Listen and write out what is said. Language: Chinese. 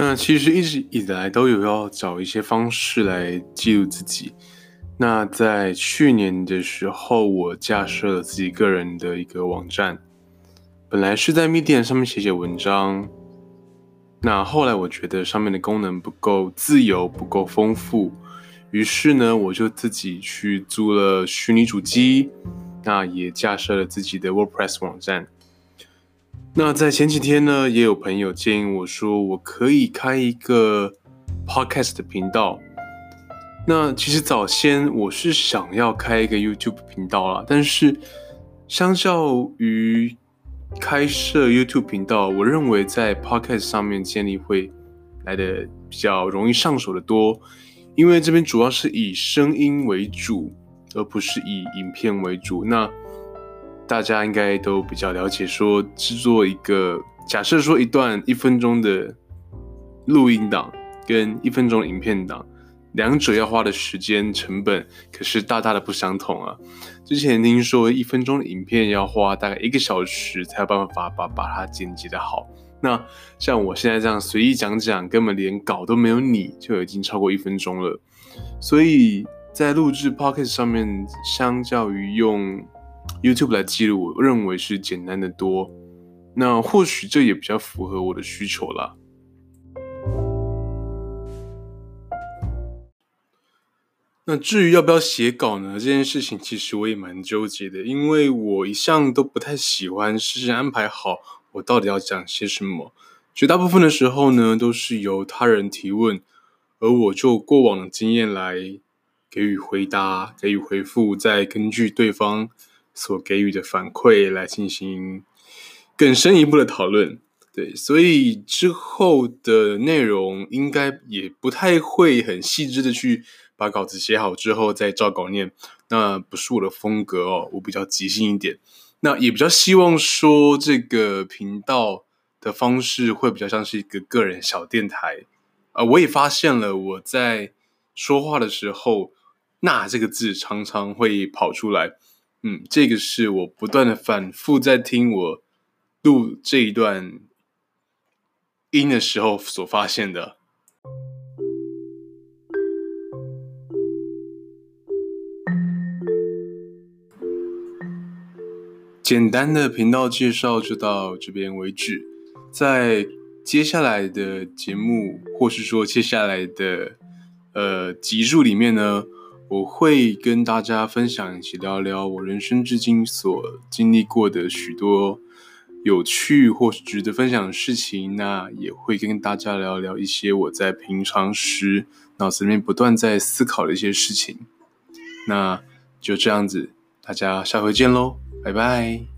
那其实一直以来都有要找一些方式来记录自己。那在去年的时候，我架设了自己个人的一个网站，本来是在 Medium 上面写写文章。那后来我觉得上面的功能不够自由，不够丰富，于是呢，我就自己去租了虚拟主机，那也架设了自己的 WordPress 网站。那在前几天呢，也有朋友建议我说，我可以开一个 podcast 的频道。那其实早先我是想要开一个 YouTube 频道啦，但是相较于开设 YouTube 频道，我认为在 podcast 上面建立会来得比较容易上手的多，因为这边主要是以声音为主，而不是以影片为主。那大家应该都比较了解，说制作一个假设说一段一分钟的录音档跟一分钟影片档，两者要花的时间成本可是大大的不相同啊。之前听说一分钟的影片要花大概一个小时才有办法把把它剪辑的好，那像我现在这样随意讲讲，根本连稿都没有拟就已经超过一分钟了。所以在录制 Pocket 上面，相较于用 YouTube 来记录，我认为是简单的多。那或许这也比较符合我的需求啦。那至于要不要写稿呢？这件事情其实我也蛮纠结的，因为我一向都不太喜欢事先安排好我到底要讲些什么。绝大部分的时候呢，都是由他人提问，而我就过往的经验来给予回答、给予回复，再根据对方。所给予的反馈来进行更深一步的讨论，对，所以之后的内容应该也不太会很细致的去把稿子写好之后再照稿念，那不是我的风格哦，我比较即兴一点，那也比较希望说这个频道的方式会比较像是一个个人小电台啊，我也发现了我在说话的时候，那这个字常常会跑出来。嗯，这个是我不断的反复在听我录这一段音的时候所发现的。简单的频道介绍就到这边为止，在接下来的节目，或是说接下来的呃集数里面呢，我会跟大家分享，一起聊聊我人生至今所经历过的许多有趣或值得分享的事情。那也会跟大家聊聊一些我在平常时脑子里面不断在思考的一些事情。那就这样子，大家下回见喽，拜拜。